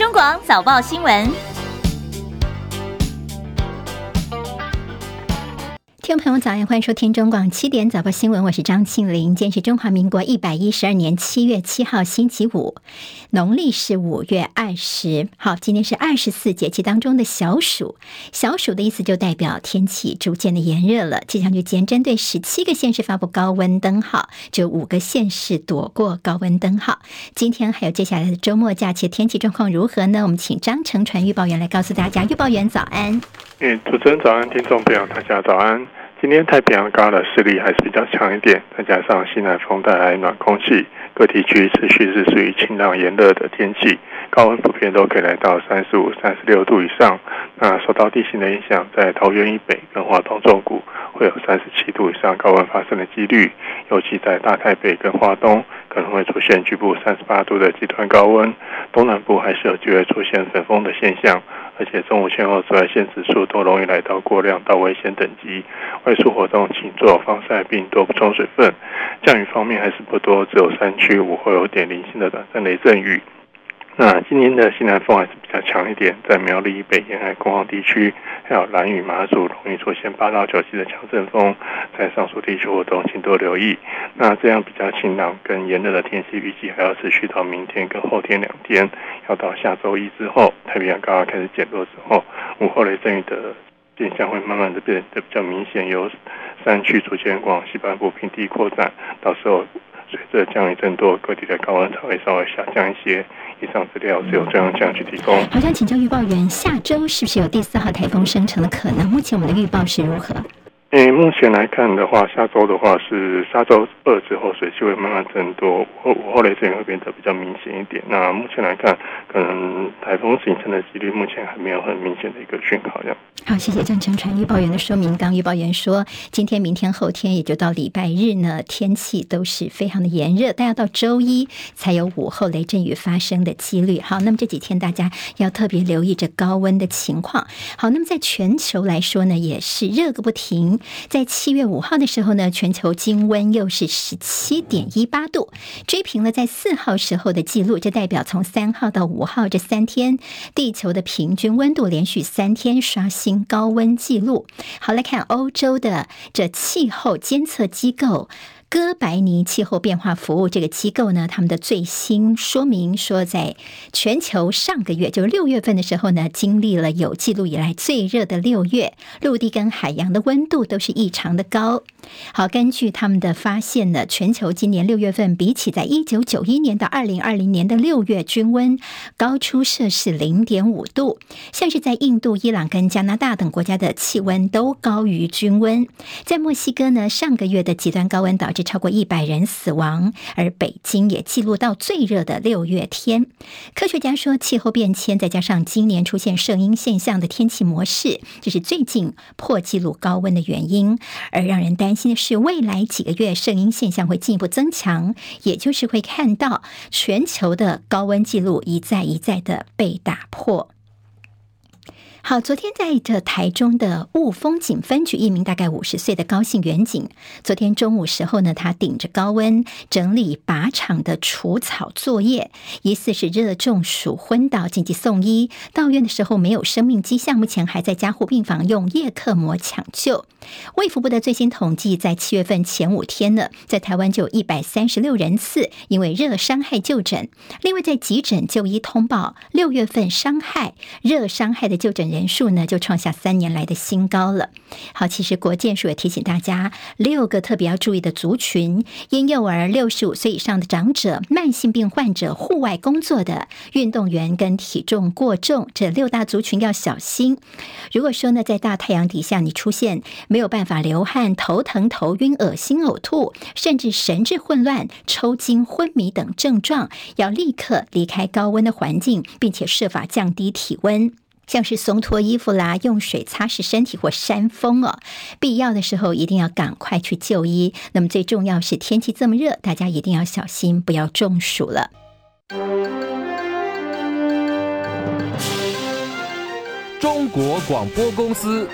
中广早报新闻。听众朋友早安，欢迎收听中广七点早报新闻，我是张庆玲。今天是中华民国一百一十二年七月七号星期五，农历是五月二十。好，今天是二十四节气当中的小暑。小暑的意思就代表天气逐渐的炎热了。气象局今天针对十七个县市发布高温灯号，就五个县市躲过高温灯号。今天还有接下来的周末假期天气状况如何呢？我们请张成传预报员来告诉大家。预报员早安。嗯，主持人早安，听众朋友大家早安。今天太平洋高的势力还是比较强一点，再加上西南风带来暖空气，各地区持续是属于晴朗炎热的天气，高温普遍都可以来到三十五、三十六度以上。那受到地形的影响，在桃园以北跟花东纵谷会有三十七度以上高温发生的几率，尤其在大台北跟花东可能会出现局部三十八度的极端高温，东南部还是有机会出现粉风的现象。而且中午前后紫外线指数都容易来到过量到危险等级，外出活动请做好防晒并多补充水分。降雨方面还是不多，只有山区午后有点零星的短暂雷阵雨。那今年的西南风还是比较强一点，在苗栗北沿海空旷地区，还有兰屿、马祖容易出现八到九级的强阵风，在上述地区活动请多留意。那这样比较晴朗跟炎热的天气，预计还要持续到明天跟后天两天，要到下周一之后，太平洋高压开始减弱之后，午后雷阵雨的现象会慢慢的变得比较明显，由山区逐渐往西半部平地扩展，到时候随着降雨增多，各地的高温才会稍微下降一些。以上资料只有中央气象局提供。好，想请教预报员，下周是不是有第四号台风生成的可能？目前我们的预报是如何？诶，目前来看的话，下周的话是下周二之后，水汽会慢慢增多，午后雷阵雨会变得比较明显一点。那目前来看，可能台风形成的几率目前还没有很明显的一个讯号。这样。好，谢谢郑成传预报员的说明。刚预报员说，今天、明天、后天，也就到礼拜日呢，天气都是非常的炎热，但要到周一才有午后雷阵雨发生的几率。好，那么这几天大家要特别留意着高温的情况。好，那么在全球来说呢，也是热个不停。在七月五号的时候呢，全球经温又是十七点一八度，追平了在四号时候的记录。这代表从三号到五号这三天，地球的平均温度连续三天刷新高温记录。好，来看欧洲的这气候监测机构。哥白尼气候变化服务这个机构呢，他们的最新说明说，在全球上个月，就是六月份的时候呢，经历了有记录以来最热的六月，陆地跟海洋的温度都是异常的高。好，根据他们的发现呢，全球今年六月份比起在一九九一年到二零二零年的六月均温高出摄氏零点五度，像是在印度、伊朗跟加拿大等国家的气温都高于均温。在墨西哥呢，上个月的极端高温导致超过一百人死亡，而北京也记录到最热的六月天。科学家说，气候变迁再加上今年出现圣婴现象的天气模式，这是最近破纪录高温的原因。而让人担心的是，未来几个月圣婴现象会进一步增强，也就是会看到全球的高温纪录一再一再的被打破。好，昨天在这台中的雾峰警分局，一名大概五十岁的高姓远警，昨天中午时候呢，他顶着高温整理靶场的除草作业，疑似是热中暑昏倒，紧急送医。到院的时候没有生命迹象，目前还在加护病房用叶克膜抢救。卫福部的最新统计，在七月份前五天呢，在台湾就有一百三十六人次因为热伤害就诊。另外在急诊就医通报，六月份伤害热伤害的就诊。人数呢就创下三年来的新高了。好，其实国健署也提醒大家，六个特别要注意的族群：婴幼儿、六十五岁以上的长者、慢性病患者、户外工作的运动员跟体重过重这六大族群要小心。如果说呢，在大太阳底下你出现没有办法流汗、头疼、头晕、恶心、呕吐，甚至神志混乱、抽筋、昏迷等症状，要立刻离开高温的环境，并且设法降低体温。像是松脱衣服啦，用水擦拭身体或扇风哦，必要的时候一定要赶快去就医。那么最重要是天气这么热，大家一定要小心，不要中暑了。中国广播公司。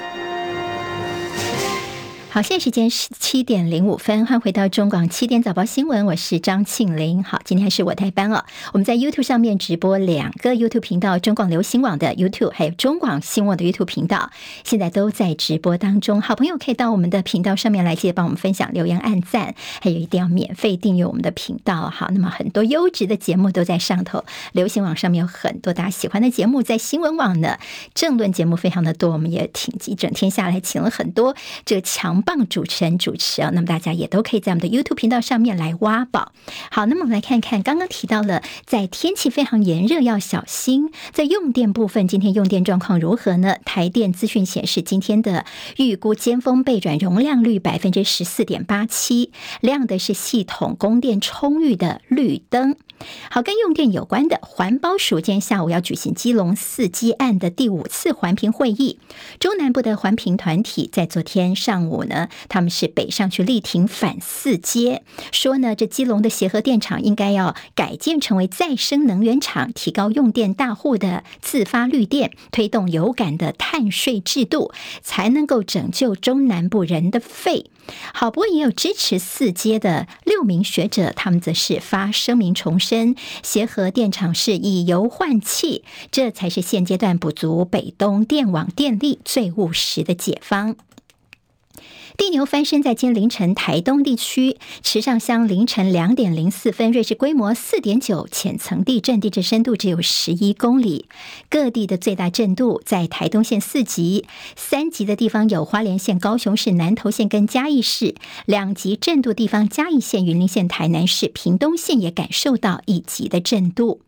好，现在时间是七点零五分，欢迎回到中广七点早报新闻，我是张庆玲。好，今天还是我代班哦。我们在 YouTube 上面直播两个 YouTube 频道，中广流行网的 YouTube，还有中广新闻网的 YouTube 频道，现在都在直播当中。好朋友可以到我们的频道上面来，记得帮我们分享、留言、按赞，还有一定要免费订阅我们的频道。好，那么很多优质的节目都在上头，流行网上面有很多大家喜欢的节目，在新闻网呢，政论节目非常的多，我们也挺一整天下来，请了很多这个强。棒主持人主持啊，那么大家也都可以在我们的 YouTube 频道上面来挖宝。好，那么我们来看看，刚刚提到了，在天气非常炎热要小心。在用电部分，今天用电状况如何呢？台电资讯显示，今天的预估尖峰备转容量率百分之十四点八七，亮的是系统供电充裕的绿灯。好，跟用电有关的环保署今天下午要举行基隆四基案的第五次环评会议。中南部的环评团体在昨天上午呢，他们是北上去力挺反四阶，说呢，这基隆的协和电厂应该要改建成为再生能源厂，提高用电大户的自发绿电，推动有感的碳税制度，才能够拯救中南部人的肺。好，不过也有支持四阶的六名学者，他们则是发声明重申，协和电厂是以油换气，这才是现阶段补足北东电网电力最务实的解方。地牛翻身，在今凌晨台东地区池上乡凌晨两点零四分，瑞士规模四点九浅层地震，地质深度只有十一公里。各地的最大震度在台东县四级，三级的地方有花莲县、高雄市、南投县跟嘉义市；两级震度地方嘉义县、云林县、台南市、屏东县也感受到一级的震度。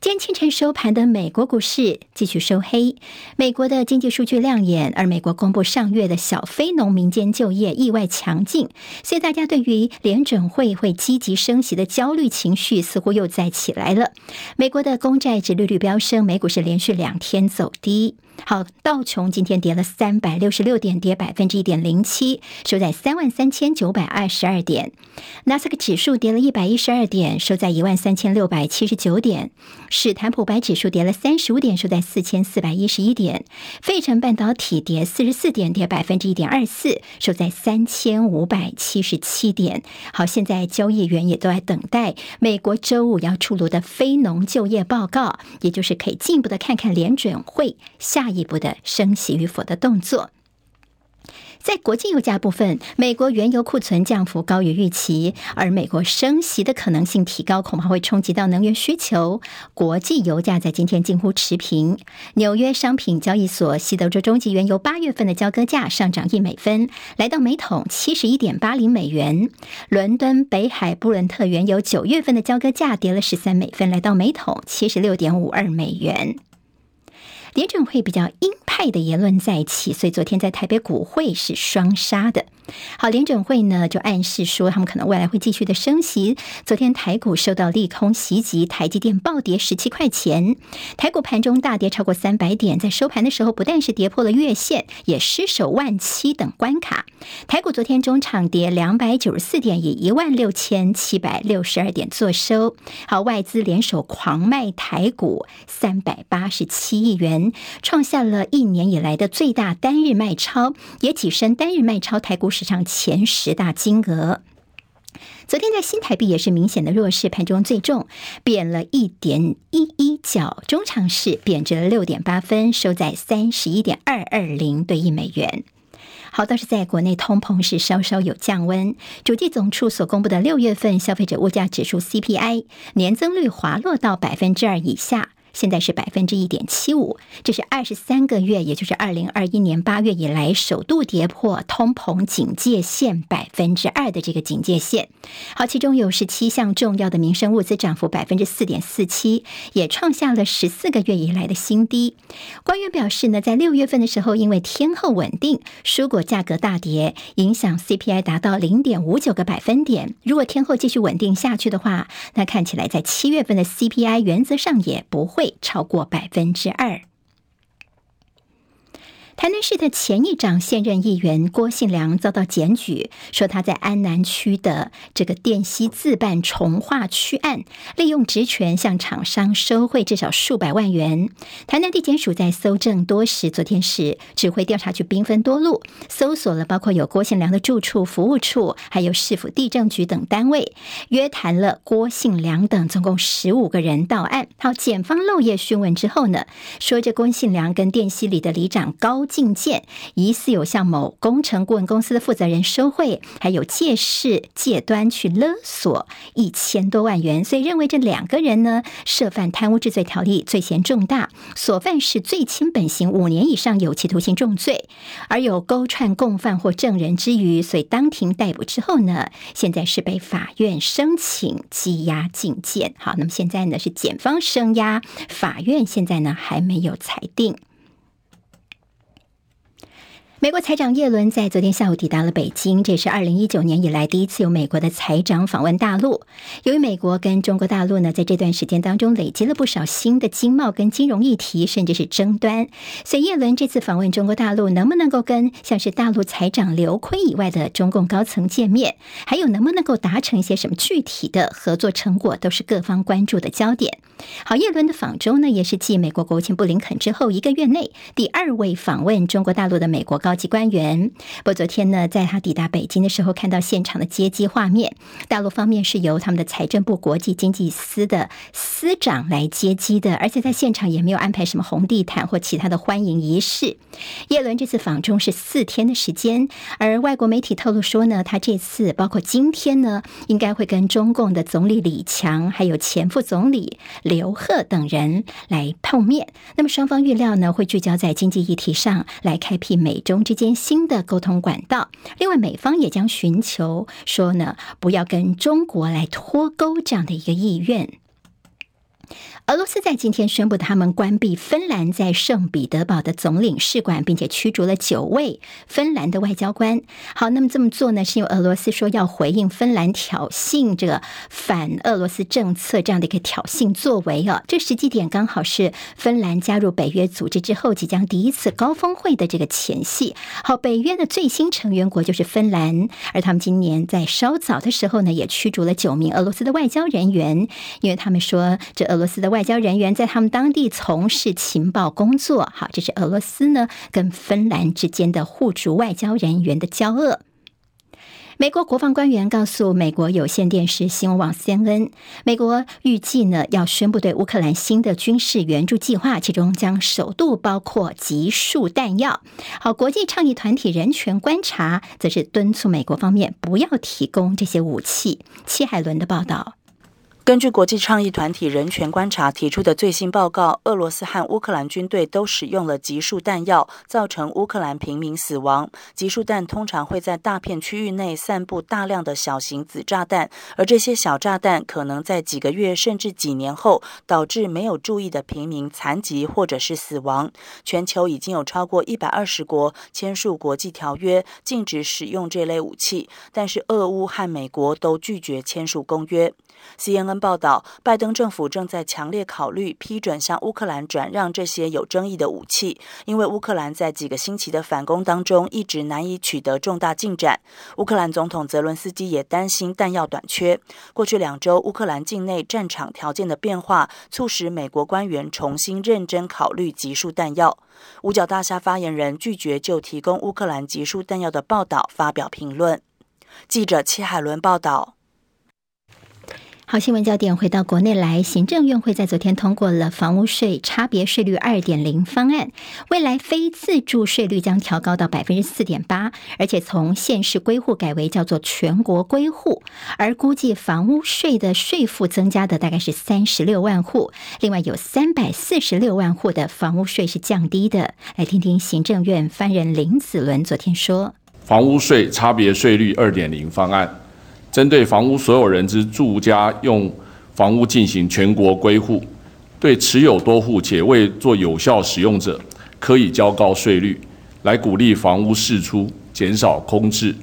今天清晨收盘的美国股市继续收黑，美国的经济数据亮眼，而美国公布上月的小非农民间就业意外强劲，所以大家对于联准会会积极升息的焦虑情绪似乎又再起来了。美国的公债殖利率飙升，美股是连续两天走低。好，道琼今天跌了三百六十六点，跌百分之一点零七，收在三万三千九百二十二点。纳斯克指数跌了一百一十二点，收在一万三千六百七十九点。史坦普白指数跌了三十五点，收在四千四百一十一点。费城半导体跌四十四点，跌百分之一点二四，收在三千五百七十七点。好，现在交易员也都在等待美国周五要出炉的非农就业报告，也就是可以进一步的看看联准会下。下一步的升息与否的动作。在国际油价部分，美国原油库存降幅高于预期，而美国升息的可能性提高，恐怕会冲击到能源需求。国际油价在今天近乎持平。纽约商品交易所西德州中级原油八月份的交割价上涨一美分，来到每桶七十一点八零美元。伦敦北海布伦特原油九月份的交割价跌了十三美分，来到每桶七十六点五二美元。联准会比较鹰派的言论在起，所以昨天在台北股会是双杀的。好，联准会呢就暗示说，他们可能未来会继续的升息。昨天台股受到利空袭击，台积电暴跌十七块钱，台股盘中大跌超过三百点，在收盘的时候不但是跌破了月线，也失守万七等关卡。台股昨天中场跌两百九十四点，以一万六千七百六十二点作收。好，外资联手狂卖台股三百八十七亿元。创下了一年以来的最大单日卖超，也跻身单日卖超台股史上前十大金额。昨天在新台币也是明显的弱势，盘中最重贬了一点一一角，中场是贬值了六点八分，收在三十一点二二零兑一美元。好，倒是在国内通膨是稍稍有降温，主计总处所公布的六月份消费者物价指数 CPI 年增率滑落到百分之二以下。现在是百分之一点七五，这是二十三个月，也就是二零二一年八月以来首度跌破通膨警戒线百分之二的这个警戒线。好，其中有十七项重要的民生物资涨幅百分之四点四七，也创下了十四个月以来的新低。官员表示呢，在六月份的时候，因为天候稳定，蔬果价格大跌，影响 CPI 达到零点五九个百分点。如果天候继续稳定下去的话，那看起来在七月份的 CPI 原则上也不会超过百分之二。台南市的前议长、现任议员郭信良遭到检举，说他在安南区的这个电西自办重划区案，利用职权向厂商收贿至少数百万元。台南地检署在搜证多时，昨天是指挥调查局兵分多路，搜索了包括有郭信良的住处、服务处，还有市府地政局等单位，约谈了郭信良等总共十五个人到案。好，检方漏夜讯问之后呢，说这郭信良跟电西里的里长高进健疑似有向某工程顾问公司的负责人收贿，还有借势借端去勒索一千多万元，所以认为这两个人呢涉犯贪污治罪条例，罪嫌重大，所犯是最轻本刑五年以上有期徒刑重罪，而有勾串共犯或证人之余，所以当庭逮捕之后呢，现在是被法院申请羁押禁见。好，那么现在呢是检方声押，法院现在呢还没有裁定。美国财长叶伦在昨天下午抵达了北京，这是二零一九年以来第一次有美国的财长访问大陆。由于美国跟中国大陆呢，在这段时间当中累积了不少新的经贸跟金融议题，甚至是争端，所以叶伦这次访问中国大陆，能不能够跟像是大陆财长刘昆以外的中共高层见面，还有能不能够达成一些什么具体的合作成果，都是各方关注的焦点。好，叶伦的访中呢，也是继美国国务卿布林肯之后一个月内第二位访问中国大陆的美国高高级官员。不过昨天呢，在他抵达北京的时候，看到现场的接机画面，大陆方面是由他们的财政部国际经济司的司长来接机的，而且在现场也没有安排什么红地毯或其他的欢迎仪式。叶伦这次访中是四天的时间，而外国媒体透露说呢，他这次包括今天呢，应该会跟中共的总理李强还有前副总理刘鹤等人来碰面。那么双方预料呢，会聚焦在经济议题上来开辟美中之间新的沟通管道，另外美方也将寻求说呢，不要跟中国来脱钩这样的一个意愿。俄罗斯在今天宣布，他们关闭芬兰在圣彼得堡的总领事馆，并且驱逐了九位芬兰的外交官。好，那么这么做呢，是因为俄罗斯说要回应芬兰挑衅这个反俄罗斯政策这样的一个挑衅作为哦。这实际点刚好是芬兰加入北约组织之后，即将第一次高峰会的这个前夕。好，北约的最新成员国就是芬兰，而他们今年在稍早的时候呢，也驱逐了九名俄罗斯的外交人员，因为他们说这俄俄罗斯的外。交人员在他们当地从事情报工作，好，这是俄罗斯呢跟芬兰之间的互逐外交人员的交恶。美国国防官员告诉美国有线电视新闻网 CNN，美国预计呢要宣布对乌克兰新的军事援助计划，其中将首度包括集束弹药。好，国际倡议团体人权观察则是敦促美国方面不要提供这些武器。戚海伦的报道。根据国际倡议团体人权观察提出的最新报告，俄罗斯和乌克兰军队都使用了集束弹药，造成乌克兰平民死亡。集束弹通常会在大片区域内散布大量的小型子炸弹，而这些小炸弹可能在几个月甚至几年后导致没有注意的平民残疾或者是死亡。全球已经有超过一百二十国签署国际条约，禁止使用这类武器，但是俄乌和美国都拒绝签署公约。CNN 报道，拜登政府正在强烈考虑批准向乌克兰转让这些有争议的武器，因为乌克兰在几个星期的反攻当中一直难以取得重大进展。乌克兰总统泽伦斯基也担心弹药短缺。过去两周，乌克兰境内战场条件的变化，促使美国官员重新认真考虑集束弹药。五角大厦发言人拒绝就提供乌克兰集束弹药的报道发表评论。记者戚海伦报道。好，新闻焦点回到国内来，行政院会在昨天通过了房屋税差别税率二点零方案，未来非自住税率将调高到百分之四点八，而且从县市归户改为叫做全国归户，而估计房屋税的税负增加的大概是三十六万户，另外有三百四十六万户的房屋税是降低的。来听听行政院发言人林子伦昨天说，房屋税差别税率二点零方案。针对房屋所有人之住家用房屋进行全国归户，对持有多户且未做有效使用者，可以较高税率，来鼓励房屋释出，减少空置。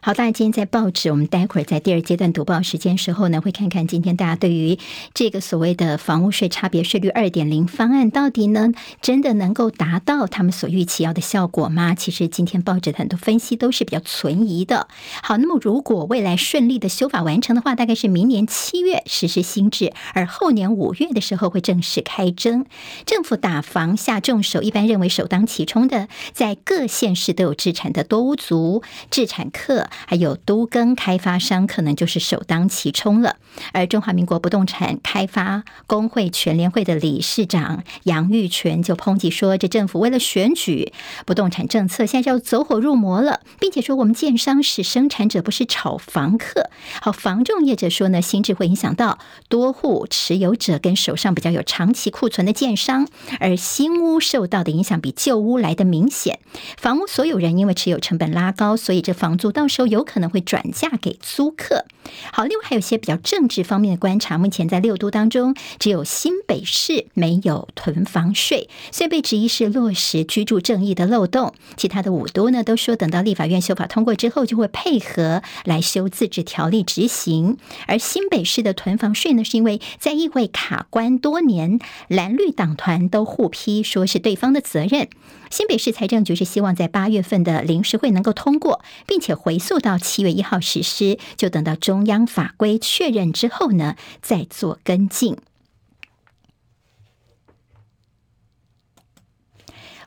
好，大家今天在报纸，我们待会儿在第二阶段读报时间时候呢，会看看今天大家对于这个所谓的房屋税差别税率二点零方案，到底呢真的能够达到他们所预期要的效果吗？其实今天报纸的很多分析都是比较存疑的。好，那么如果未来顺利的修法完成的话，大概是明年七月实施新制，而后年五月的时候会正式开征。政府打房下重手，一般认为首当其冲的，在各县市都有置产的多屋族、置产客，还有都更开发商，可能就是首当其冲了。而中华民国不动产开发工会全联会的理事长杨玉泉就抨击说：“这政府为了选举，不动产政策现在要走火入魔了，并且说我们建商是生产者，不是炒房客。”好，房仲业者说呢，新制会影响到多户持有者跟手上比较有长期库存的建商，而新屋受到的影响比旧屋来得明显。房屋所有人因为持有成本拉高，所以这房租到时候有可能会转嫁给租客。好，另外还有一些比较政治方面的观察，目前在六都当中，只有新北市没有囤房税，所以被质疑是落实居住正义的漏洞。其他的五都呢，都说等到立法院修法通过之后，就会配合来修自治条例执行。而新北市的囤房税呢，是因为在议会卡关多年，蓝绿党团都互批，说是对方的责任。新北市财政局是希望在八月份的临时会能够通过，并且回溯到七月一号实施，就等到中央法规确认之后呢，再做跟进。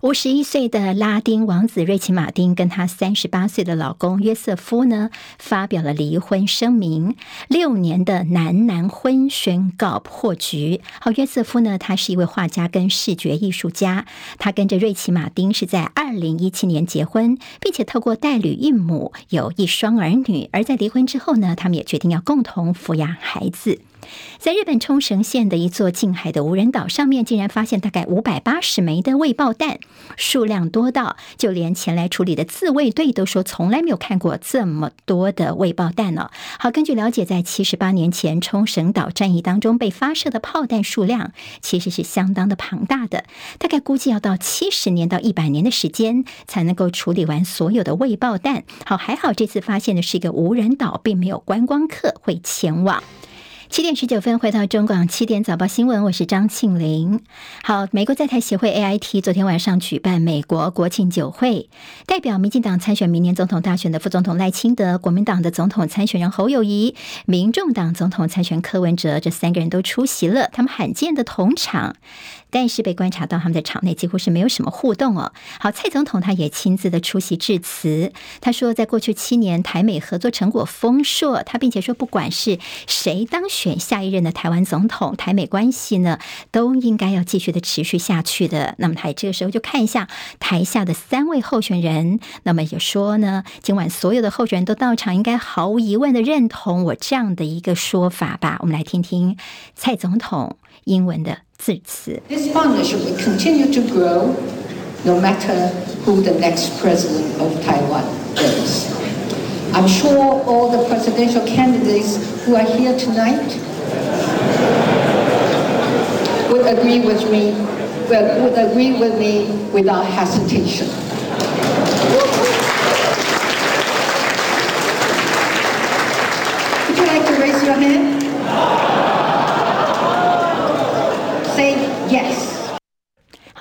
五十一岁的拉丁王子瑞奇·马丁跟他三十八岁的老公约瑟夫呢，发表了离婚声明。六年的男男婚宣告破局。好，约瑟夫呢，他是一位画家跟视觉艺术家，他跟着瑞奇·马丁是在二零一七年结婚，并且透过代理孕母有一双儿女。而在离婚之后呢，他们也决定要共同抚养孩子。在日本冲绳县的一座近海的无人岛上面，竟然发现大概五百八十枚的未爆弹，数量多到就连前来处理的自卫队都说从来没有看过这么多的未爆弹呢。好，根据了解，在七十八年前冲绳岛战役当中被发射的炮弹数量其实是相当的庞大的，大概估计要到七十年到一百年的时间才能够处理完所有的未爆弹。好，还好这次发现的是一个无人岛，并没有观光客会前往。七点十九分，回到中广七点早报新闻，我是张庆玲。好，美国在台协会 AIT 昨天晚上举办美国国庆酒会，代表民进党参选明年总统大选的副总统赖清德、国民党的总统参选人侯友谊、民众党总统参选柯文哲，这三个人都出席了，他们罕见的同场。但是被观察到，他们在场内几乎是没有什么互动哦。好，蔡总统他也亲自的出席致辞，他说，在过去七年台美合作成果丰硕，他并且说，不管是谁当选选下一任的台湾总统，台美关系呢都应该要继续的持续下去的。那么他这个时候就看一下台下的三位候选人，那么也说呢，今晚所有的候选人都到场，应该毫无疑问的认同我这样的一个说法吧。我们来听听蔡总统英文的。致辞。This partnership will continue to grow, no matter who the next president of Taiwan is. I'm sure all the presidential candidates who are here tonight would agree with me, would agree with me without hesitation.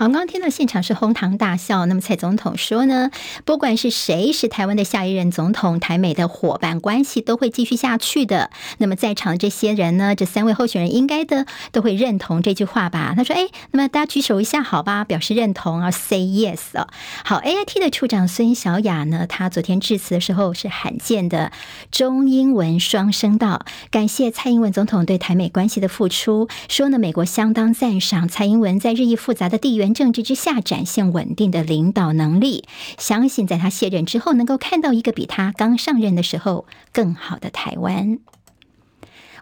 好，刚刚听到现场是哄堂大笑。那么蔡总统说呢，不管是谁是台湾的下一任总统，台美的伙伴关系都会继续下去的。那么在场的这些人呢，这三位候选人应该的都会认同这句话吧？他说：“哎，那么大家举手一下，好吧，表示认同啊，say yes 哦。”好，AIT 的处长孙小雅呢，他昨天致辞的时候是罕见的中英文双声道，感谢蔡英文总统对台美关系的付出，说呢，美国相当赞赏蔡英文在日益复杂的地缘。政治之下展现稳定的领导能力，相信在他卸任之后，能够看到一个比他刚上任的时候更好的台湾。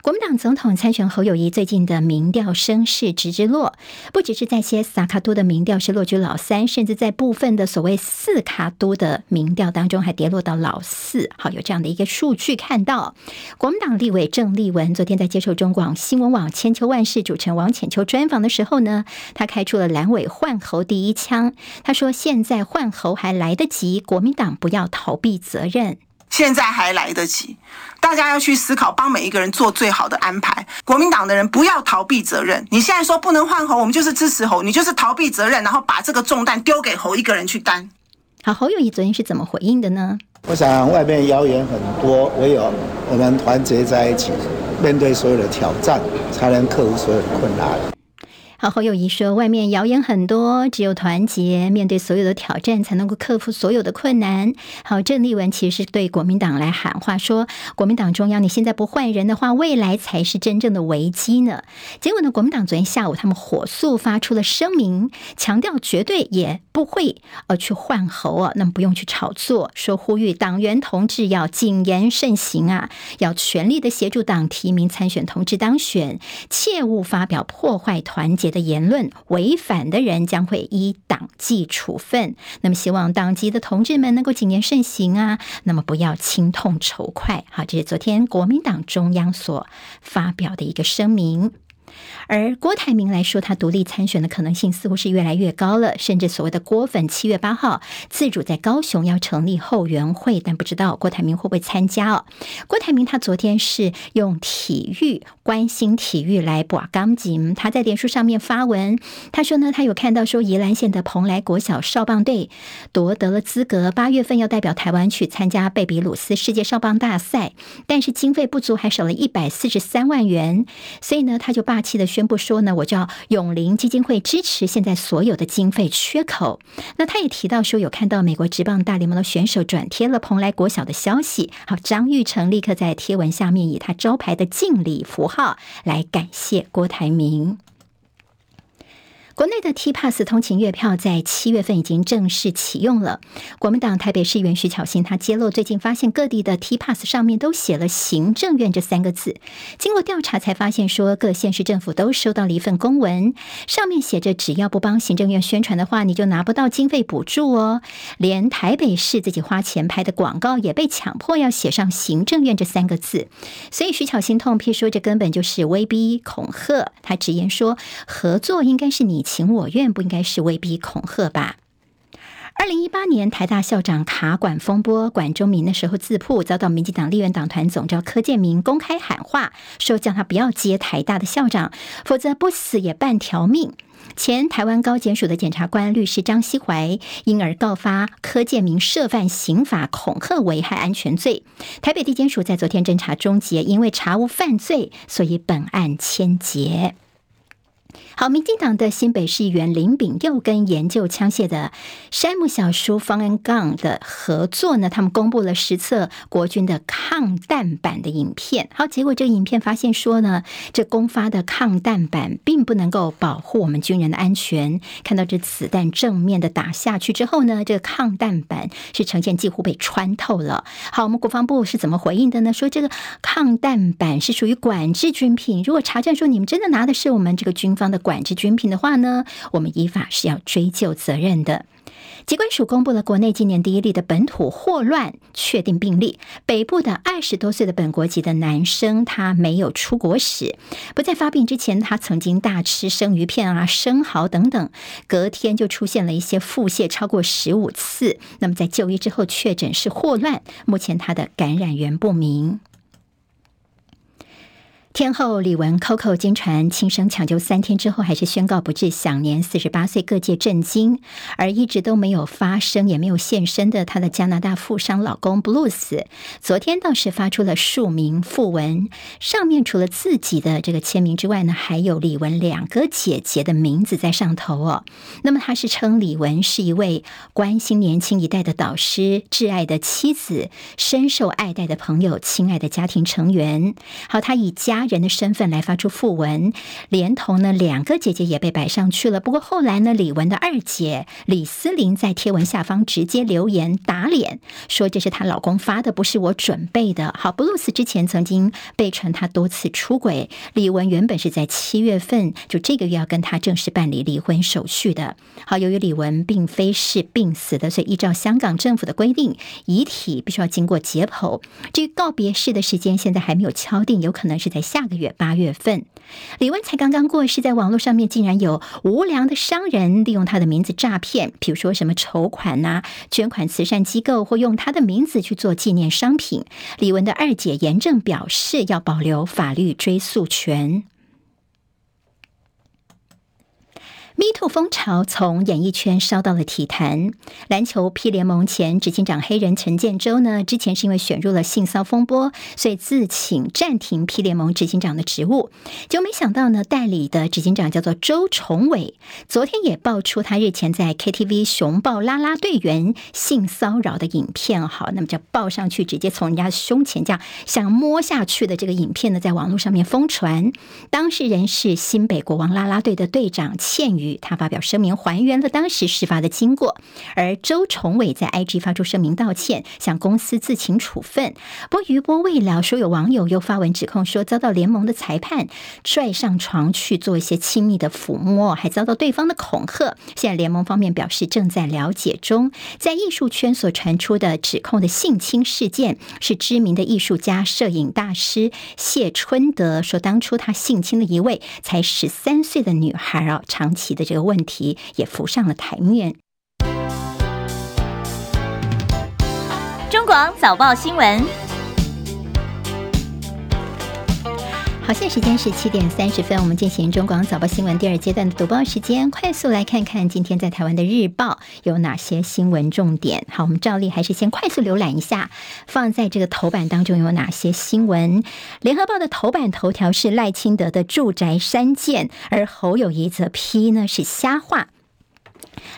国民党总统参选侯友谊最近的民调声势直直落，不只是在些萨卡都的民调是落居老三，甚至在部分的所谓四卡都的民调当中还跌落到老四。好，有这样的一个数据看到，国民党立委郑丽文昨天在接受中广新闻网千秋万世主持人王浅秋专访的时候呢，他开出了蓝委换侯第一枪。他说：“现在换侯还来得及，国民党不要逃避责任。”现在还来得及。大家要去思考，帮每一个人做最好的安排。国民党的人不要逃避责任。你现在说不能换侯，我们就是支持侯，你就是逃避责任，然后把这个重担丢给侯一个人去担。好，侯友谊昨天是怎么回应的呢？我想外面谣言很多，唯有我们团结在一起，面对所有的挑战，才能克服所有的困难。好，侯友宜说，外面谣言很多，只有团结，面对所有的挑战，才能够克服所有的困难。好，郑丽文其实是对国民党来喊话，说国民党中央，你现在不换人的话，未来才是真正的危机呢。结果呢，国民党昨天下午他们火速发出了声明，强调绝对也不会呃去换侯啊，那么不用去炒作，说呼吁党员同志要谨言慎行啊，要全力的协助党提名参选同志当选，切勿发表破坏团结的言论，违反的人将会依党纪处分。那么，希望党籍的同志们能够谨言慎行啊，那么不要轻痛仇快。好，这是昨天国民党中央所发表的一个声明。而郭台铭来说，他独立参选的可能性似乎是越来越高了。甚至所谓的郭粉，七月八号自主在高雄要成立后援会，但不知道郭台铭会不会参加哦。郭台铭他昨天是用体育关心体育来拔钢筋，他在脸书上面发文，他说呢，他有看到说宜兰县的蓬莱国小少棒队夺得了资格，八月份要代表台湾去参加贝比鲁斯世界少棒大赛，但是经费不足，还少了一百四十三万元，所以呢，他就霸气的宣先不说呢，我叫永林基金会支持现在所有的经费缺口。那他也提到说，有看到美国职棒大联盟的选手转贴了蓬莱国小的消息。好，张玉成立刻在贴文下面以他招牌的敬礼符号来感谢郭台铭。国内的 T-Pass 通勤月票在七月份已经正式启用了。国民党台北市议员徐巧芯他揭露，最近发现各地的 T-Pass 上面都写了“行政院”这三个字。经过调查才发现，说各县市政府都收到了一份公文，上面写着只要不帮行政院宣传的话，你就拿不到经费补助哦。连台北市自己花钱拍的广告也被强迫要写上“行政院”这三个字。所以徐巧芯痛批说，这根本就是威逼恐吓。他直言说，合作应该是你。情我愿，不应该是威逼恐吓吧？二零一八年台大校长卡管风波，管中闵的时候自曝，遭到民进党立院党团总召柯建明公开喊话，说叫他不要接台大的校长，否则不死也半条命。前台湾高检署的检察官律师张西怀，因而告发柯建明涉犯刑法恐吓危害安全罪。台北地检署在昨天侦查终结，因为查无犯罪，所以本案签结。好，民进党的新北市议员林炳佑跟研究枪械的山姆小叔方恩杠的合作呢，他们公布了实测国军的抗弹板的影片。好，结果这个影片发现说呢，这公发的抗弹板并不能够保护我们军人的安全。看到这子弹正面的打下去之后呢，这个抗弹板是呈现几乎被穿透了。好，我们国防部是怎么回应的呢？说这个抗弹板是属于管制军品，如果查证说你们真的拿的是我们这个军方的管管制军品的话呢，我们依法是要追究责任的。疾管署公布了国内今年第一例的本土霍乱确定病例，北部的二十多岁的本国籍的男生，他没有出国史，不在发病之前，他曾经大吃生鱼片啊、生蚝等等，隔天就出现了一些腹泻超过十五次，那么在就医之后确诊是霍乱，目前他的感染源不明。天后李玟 Coco 经传轻生抢救三天之后，还是宣告不治，享年四十八岁，各界震惊。而一直都没有发声，也没有现身的她的加拿大富商老公 Blues，昨天倒是发出了署名訃文，上面除了自己的这个签名之外呢，还有李玟两个姐姐的名字在上头哦。那么他是称李玟是一位关心年轻一代的导师、挚爱的妻子、深受爱戴的朋友、亲爱的家庭成员。好，他以家。人的身份来发出讣文，连同呢两个姐姐也被摆上去了。不过后来呢，李玟的二姐李思玲在贴文下方直接留言打脸，说这是她老公发的，不是我准备的。好，布鲁斯之前曾经被传他多次出轨，李玟原本是在七月份就这个月要跟他正式办理离婚手续的。好，由于李玟并非是病死的，所以依照香港政府的规定，遗体必须要经过解剖。至于告别式的时间，现在还没有敲定，有可能是在。下个月八月份。李文才刚刚过世，在网络上面竟然有无良的商人利用他的名字诈骗，比如说什么筹款呐、捐款慈善机构，或用他的名字去做纪念商品。李文的二姐严正表示，要保留法律追诉权。MeToo 风潮从演艺圈烧到了体坛，篮球 P 联盟前执行长黑人陈建州呢，之前是因为卷入了性骚风波，所以自请暂停 P 联盟执行长的职务。就没想到呢，代理的执行长叫做周崇伟，昨天也爆出他日前在 KTV 熊抱啦啦队员性骚扰的影片。好，那么就抱上去，直接从人家胸前这样想摸下去的这个影片呢，在网络上面疯传。当事人是新北国王啦啦队的队长倩瑜。他发表声明还原了当时事发的经过，而周崇伟在 IG 发出声明道歉，向公司自请处分。不过余波未了，说有网友又发文指控说遭到联盟的裁判拽上床去做一些亲密的抚摸，还遭到对方的恐吓。现在联盟方面表示正在了解中。在艺术圈所传出的指控的性侵事件，是知名的艺术家、摄影大师谢春德说，当初他性侵了一位才十三岁的女孩啊，长期的。的这个问题也浮上了台面。中广早报新闻，好，现在时间是七点三十分，我们进行中广早报新闻第二阶段的读报时间，快速来看看今天在台湾的日报有哪些新闻重点。好，我们照例还是先快速浏览一下，放在这个头版当中有哪些新闻。联合报的头版头条是赖清德的住宅三件，而侯友谊则批呢是瞎话。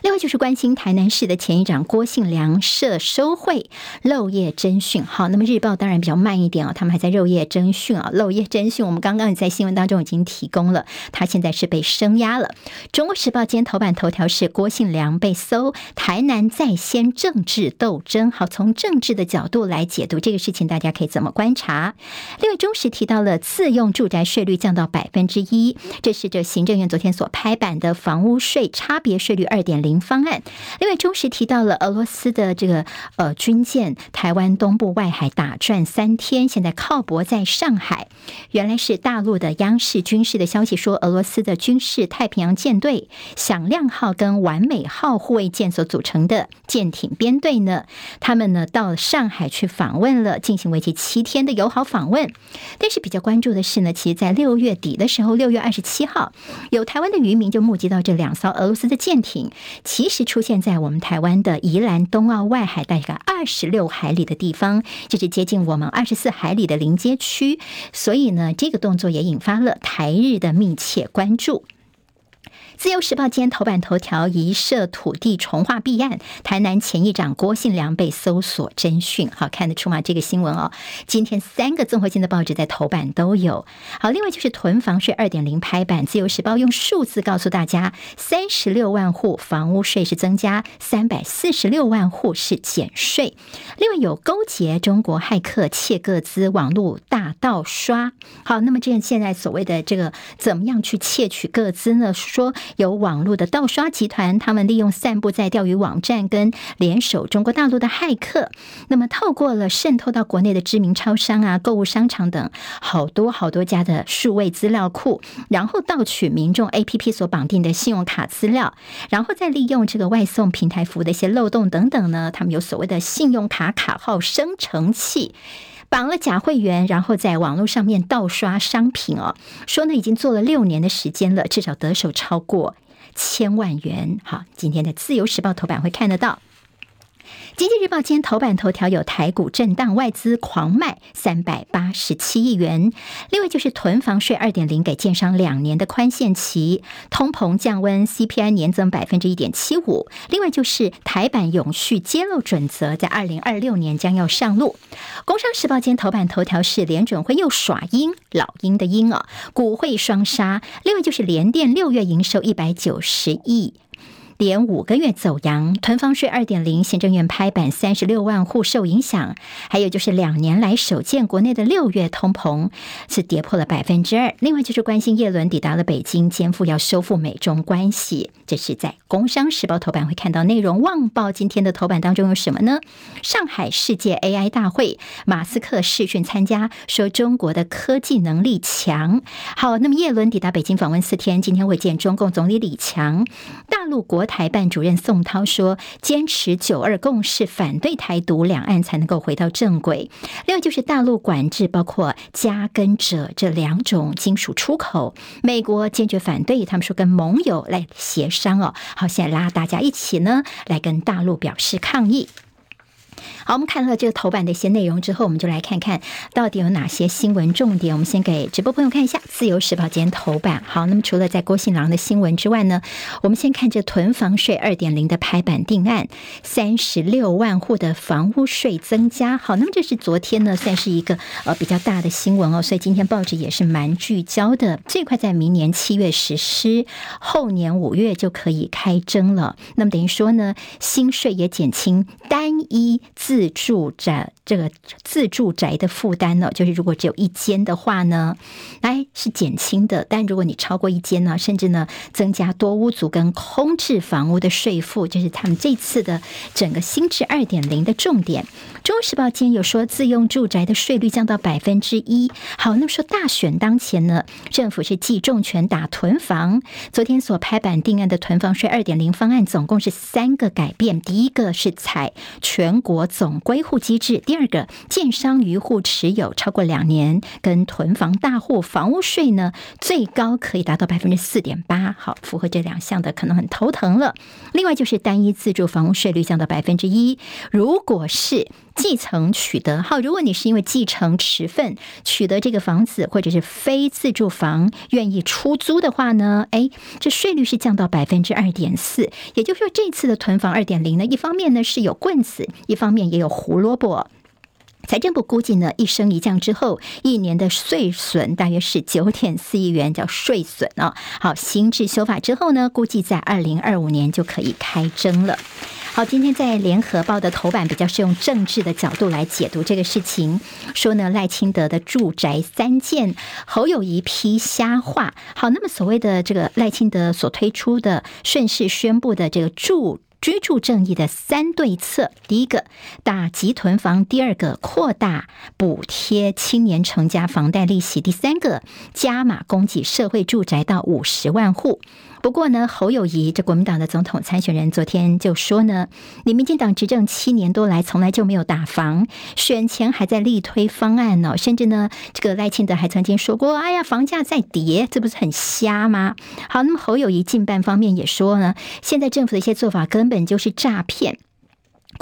另外就是关心台南市的前议长郭信良涉收贿漏夜侦讯。好，那么日报当然比较慢一点哦，他们还在漏夜侦讯啊，漏夜侦讯。我们刚刚也在新闻当中已经提供了，他现在是被声押了。中国时报今天头版头条是郭信良被搜，台南在先政治斗争。好，从政治的角度来解读这个事情，大家可以怎么观察？另外中时提到了自用住宅税率降到百分之一，这是这行政院昨天所拍板的房屋税差别税率二点。点零方案。另外，中时提到了俄罗斯的这个呃军舰，台湾东部外海打转三天，现在靠泊在上海。原来是大陆的央视军事的消息说，俄罗斯的军事太平洋舰队“响亮号”跟“完美号”护卫舰所组成的舰艇编队呢，他们呢到上海去访问了，进行为期七天的友好访问。但是比较关注的是呢，其实，在六月底的时候，六月二十七号，有台湾的渔民就目击到这两艘俄罗斯的舰艇。其实出现在我们台湾的宜兰东澳外海大概二十六海里的地方，就是接近我们二十四海里的临街区，所以呢，这个动作也引发了台日的密切关注。自由时报今天头版头条：疑涉土地重划弊案，台南前议长郭信良被搜索侦讯。好，看得出吗？这个新闻哦，今天三个综合性的报纸在头版都有。好，另外就是囤房税二点零拍板，自由时报用数字告诉大家，三十六万户房屋税是增加，三百四十六万户是减税。另外有勾结中国骇客窃个资，网络大盗刷。好，那么这现在所谓的这个怎么样去窃取个资呢？说。有网络的盗刷集团，他们利用散布在钓鱼网站跟联手中国大陆的骇客，那么透过了渗透到国内的知名超商啊、购物商场等好多好多家的数位资料库，然后盗取民众 APP 所绑定的信用卡资料，然后再利用这个外送平台服务的一些漏洞等等呢，他们有所谓的信用卡卡号生成器。绑了假会员，然后在网络上面盗刷商品哦，说呢已经做了六年的时间了，至少得手超过千万元。好，今天的自由时报头版会看得到。经济日报今天头版头条有台股震荡，外资狂卖三百八十七亿元。另外就是囤房税二点零给建商两年的宽限期，通膨降温，CPI 年增百分之一点七五。另外就是台版永续揭露准则，在二零二六年将要上路。工商时报今天头版头条是联准会又耍鹰，老鹰的鹰啊，股汇双杀。另外就是联电六月营收一百九十亿。连五个月走阳，囤房税二点零，行政院拍板三十六万户受影响。还有就是两年来首见国内的六月通膨是跌破了百分之二。另外就是关心叶伦抵达了北京，肩负要修复美中关系。这是在《工商时报》头版会看到内容。《旺报》今天的头版当中有什么呢？上海世界 AI 大会，马斯克视讯参加，说中国的科技能力强。好，那么叶伦抵达北京访问四天，今天会见中共总理李强。大陆国台办主任宋涛说：“坚持九二共识，反对台独，两岸才能够回到正轨。”另外就是大陆管制包括加跟者这两种金属出口，美国坚决反对，他们说跟盟友来协商哦。好，现在拉大家一起呢，来跟大陆表示抗议。好，我们看了这个头版的一些内容之后，我们就来看看到底有哪些新闻重点。我们先给直播朋友看一下《自由时报》今天头版。好，那么除了在郭信郎的新闻之外呢，我们先看这囤房税二点零的拍板定案，三十六万户的房屋税增加。好，那么这是昨天呢，算是一个呃比较大的新闻哦，所以今天报纸也是蛮聚焦的。这块在明年七月实施，后年五月就可以开征了。那么等于说呢，新税也减轻单一自住宅这个自住宅的负担呢，就是如果只有一间的话呢，来是减轻的；但如果你超过一间呢，甚至呢增加多屋组跟空置房屋的税负，就是他们这次的整个新制二点零的重点。中时报今天有说，自用住宅的税率降到百分之一。好，那么说大选当前呢，政府是继重拳打囤房，昨天所拍板定案的囤房税二点零方案，总共是三个改变。第一个是采全国总总归户机制，第二个，建商余户持有超过两年跟囤房大户房屋税呢，最高可以达到百分之四点八。好，符合这两项的可能很头疼了。另外就是单一自住房屋税率降到百分之一，如果是继承取得，好，如果你是因为继承持分取得这个房子，或者是非自住房愿意出租的话呢，哎，这税率是降到百分之二点四。也就是说，这次的囤房二点零呢，一方面呢是有棍子，一方面也有胡萝卜。财政部估计呢，一升一降之后，一年的税损大约是九点四亿元，叫税损啊。好，新制修法之后呢，估计在二零二五年就可以开征了。好，今天在联合报的头版比较是用政治的角度来解读这个事情，说呢赖清德的住宅三件，侯友宜批瞎话。好，那么所谓的这个赖清德所推出的顺势宣布的这个住。居住正义的三对策：第一个，打击囤房；第二个，扩大补贴青年成家房贷利息；第三个，加码供给社会住宅到五十万户。不过呢，侯友谊这国民党的总统参选人昨天就说呢，你民进党执政七年多来从来就没有打房，选前还在力推方案呢，甚至呢，这个赖清德还曾经说过，哎呀，房价在跌，这不是很瞎吗？好，那么侯友谊近办方面也说呢，现在政府的一些做法根本就是诈骗。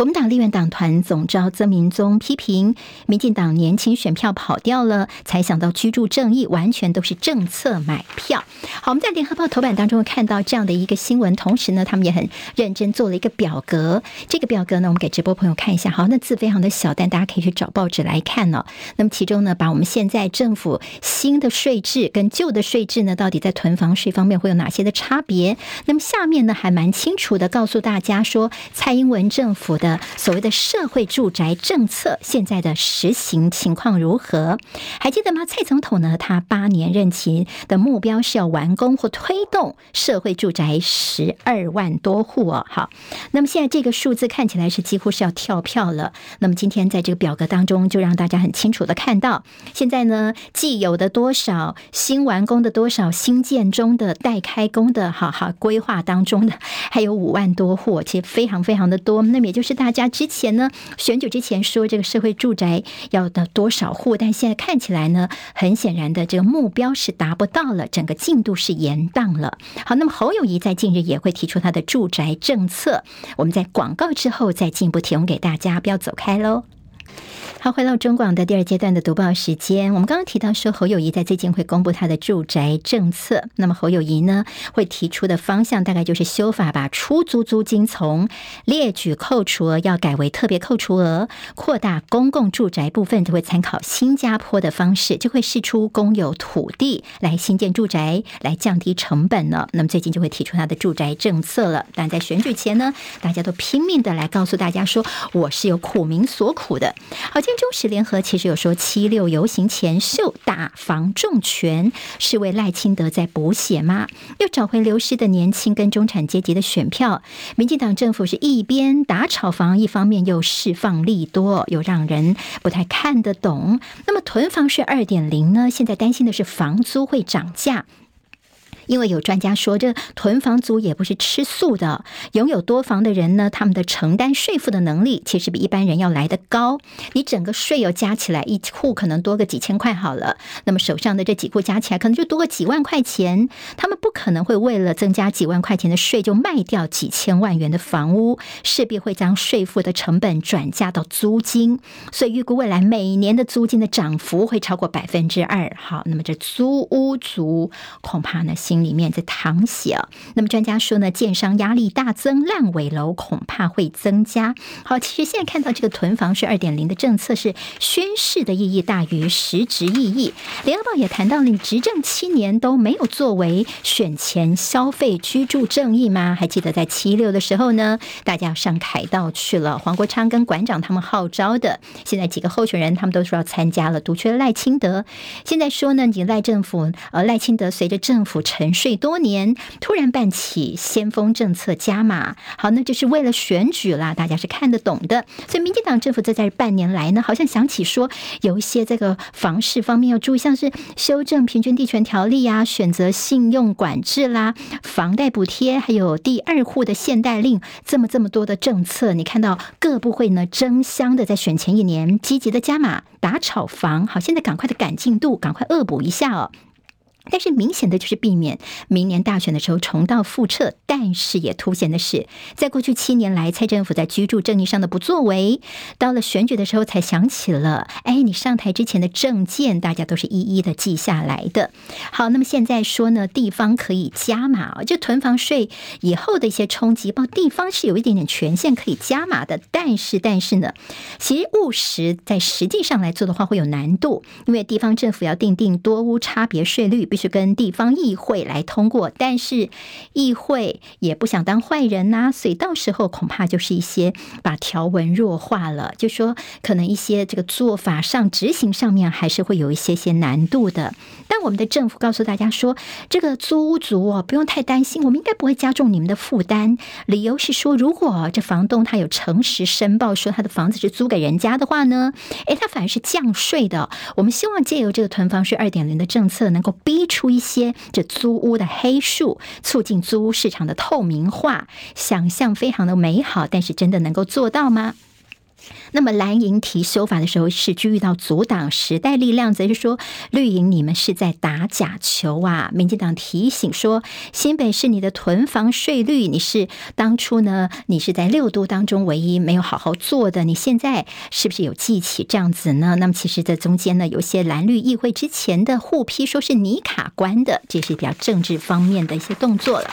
国民党立院党团总召曾明宗批评民进党年轻选票跑掉了，才想到居住正义，完全都是政策买票。好，我们在联合报头版当中看到这样的一个新闻，同时呢，他们也很认真做了一个表格。这个表格呢，我们给直播朋友看一下。好，那字非常的小，但大家可以去找报纸来看哦。那么其中呢，把我们现在政府新的税制跟旧的税制呢，到底在囤房税方面会有哪些的差别？那么下面呢，还蛮清楚的告诉大家说，蔡英文政府的所谓的社会住宅政策现在的实行情况如何？还记得吗？蔡总统呢，他八年任期的目标是要完工或推动社会住宅十二万多户哦。好，那么现在这个数字看起来是几乎是要跳票了。那么今天在这个表格当中，就让大家很清楚的看到，现在呢，既有的多少，新完工的多少，新建中的待开工的，好好规划当中的，还有五万多户，其实非常非常的多。那么也就是。是大家之前呢，选举之前说这个社会住宅要的多少户，但现在看起来呢，很显然的这个目标是达不到了，整个进度是延宕了。好，那么侯友谊在近日也会提出他的住宅政策，我们在广告之后再进一步提供给大家，不要走开喽。好，回到中广的第二阶段的读报时间。我们刚刚提到说，侯友谊在最近会公布他的住宅政策。那么侯友谊呢，会提出的方向大概就是修法，把出租租金从列举扣除额要改为特别扣除额，扩大公共住宅部分，就会参考新加坡的方式，就会释出公有土地来新建住宅，来降低成本呢。那么最近就会提出他的住宅政策了。但在选举前呢，大家都拼命的来告诉大家说，我是有苦民所苦的。好。中时联合其实有说，七六游行前秀打房重拳，是为赖清德在补血吗？又找回流失的年轻跟中产阶级的选票。民进党政府是一边打炒房，一方面又释放利多，又让人不太看得懂。那么囤房税二点零呢？现在担心的是房租会涨价。因为有专家说，这囤房族也不是吃素的。拥有多房的人呢，他们的承担税负的能力其实比一般人要来得高。你整个税又加起来，一户可能多个几千块好了。那么手上的这几户加起来，可能就多个几万块钱。他们不可能会为了增加几万块钱的税，就卖掉几千万元的房屋，势必会将税负的成本转嫁到租金。所以预估未来每年的租金的涨幅会超过百分之二。好，那么这租屋族恐怕呢，里面在淌血，那么专家说呢，建商压力大增，烂尾楼恐怕会增加。好，其实现在看到这个囤房税二点零的政策是宣示的意义大于实质意义。联合报也谈到了，你执政七年都没有作为，选前消费居住正义吗？还记得在七六的时候呢，大家要上凯道去了，黄国昌跟馆长他们号召的，现在几个候选人他们都说要参加了，独缺赖清德。现在说呢，你赖政府呃赖清德随着政府成。沉睡多年，突然办起先锋政策加码，好，那就是为了选举啦，大家是看得懂的。所以，民进党政府在这半年来呢，好像想起说有一些这个房市方面要注意，像是修正平均地权条例啊，选择信用管制啦，房贷补贴，还有第二户的限贷令，这么这么多的政策，你看到各部会呢争相的在选前一年积极的加码打炒房，好，现在赶快的赶进度，赶快恶补一下哦。但是明显的就是避免明年大选的时候重蹈覆辙，但是也凸显的是，在过去七年来，蔡政府在居住正义上的不作为，到了选举的时候才想起了，哎，你上台之前的政见，大家都是一一的记下来的。好，那么现在说呢，地方可以加码，就囤房税以后的一些冲击，包地方是有一点点权限可以加码的，但是但是呢，其实务实在实际上来做的话会有难度，因为地方政府要定定多屋差别税率，必须跟地方议会来通过，但是议会也不想当坏人呐、所以到时候恐怕就是一些把条文弱化了，就说可能一些这个做法上执行上面还是会有一些些难度的。但我们的政府告诉大家说，这个租屋族哦，不用太担心，我们应该不会加重你们的负担。理由是说，如果这房东他有诚实申报说他的房子是租给人家的话呢，诶，他反而是降税的。我们希望借由这个囤房税二点零的政策，能够逼。逼出一些这租屋的黑数，促进租屋市场的透明化，想象非常的美好，但是真的能够做到吗？那么蓝营提修法的时候，是遇到阻挡；时代力量则是说绿营你们是在打假球啊！民进党提醒说，新北市你的囤房税率，你是当初呢，你是在六都当中唯一没有好好做的，你现在是不是有记起这样子呢？那么其实这中间呢，有些蓝绿议会之前的互批，说是你卡关的，这是比较政治方面的一些动作了。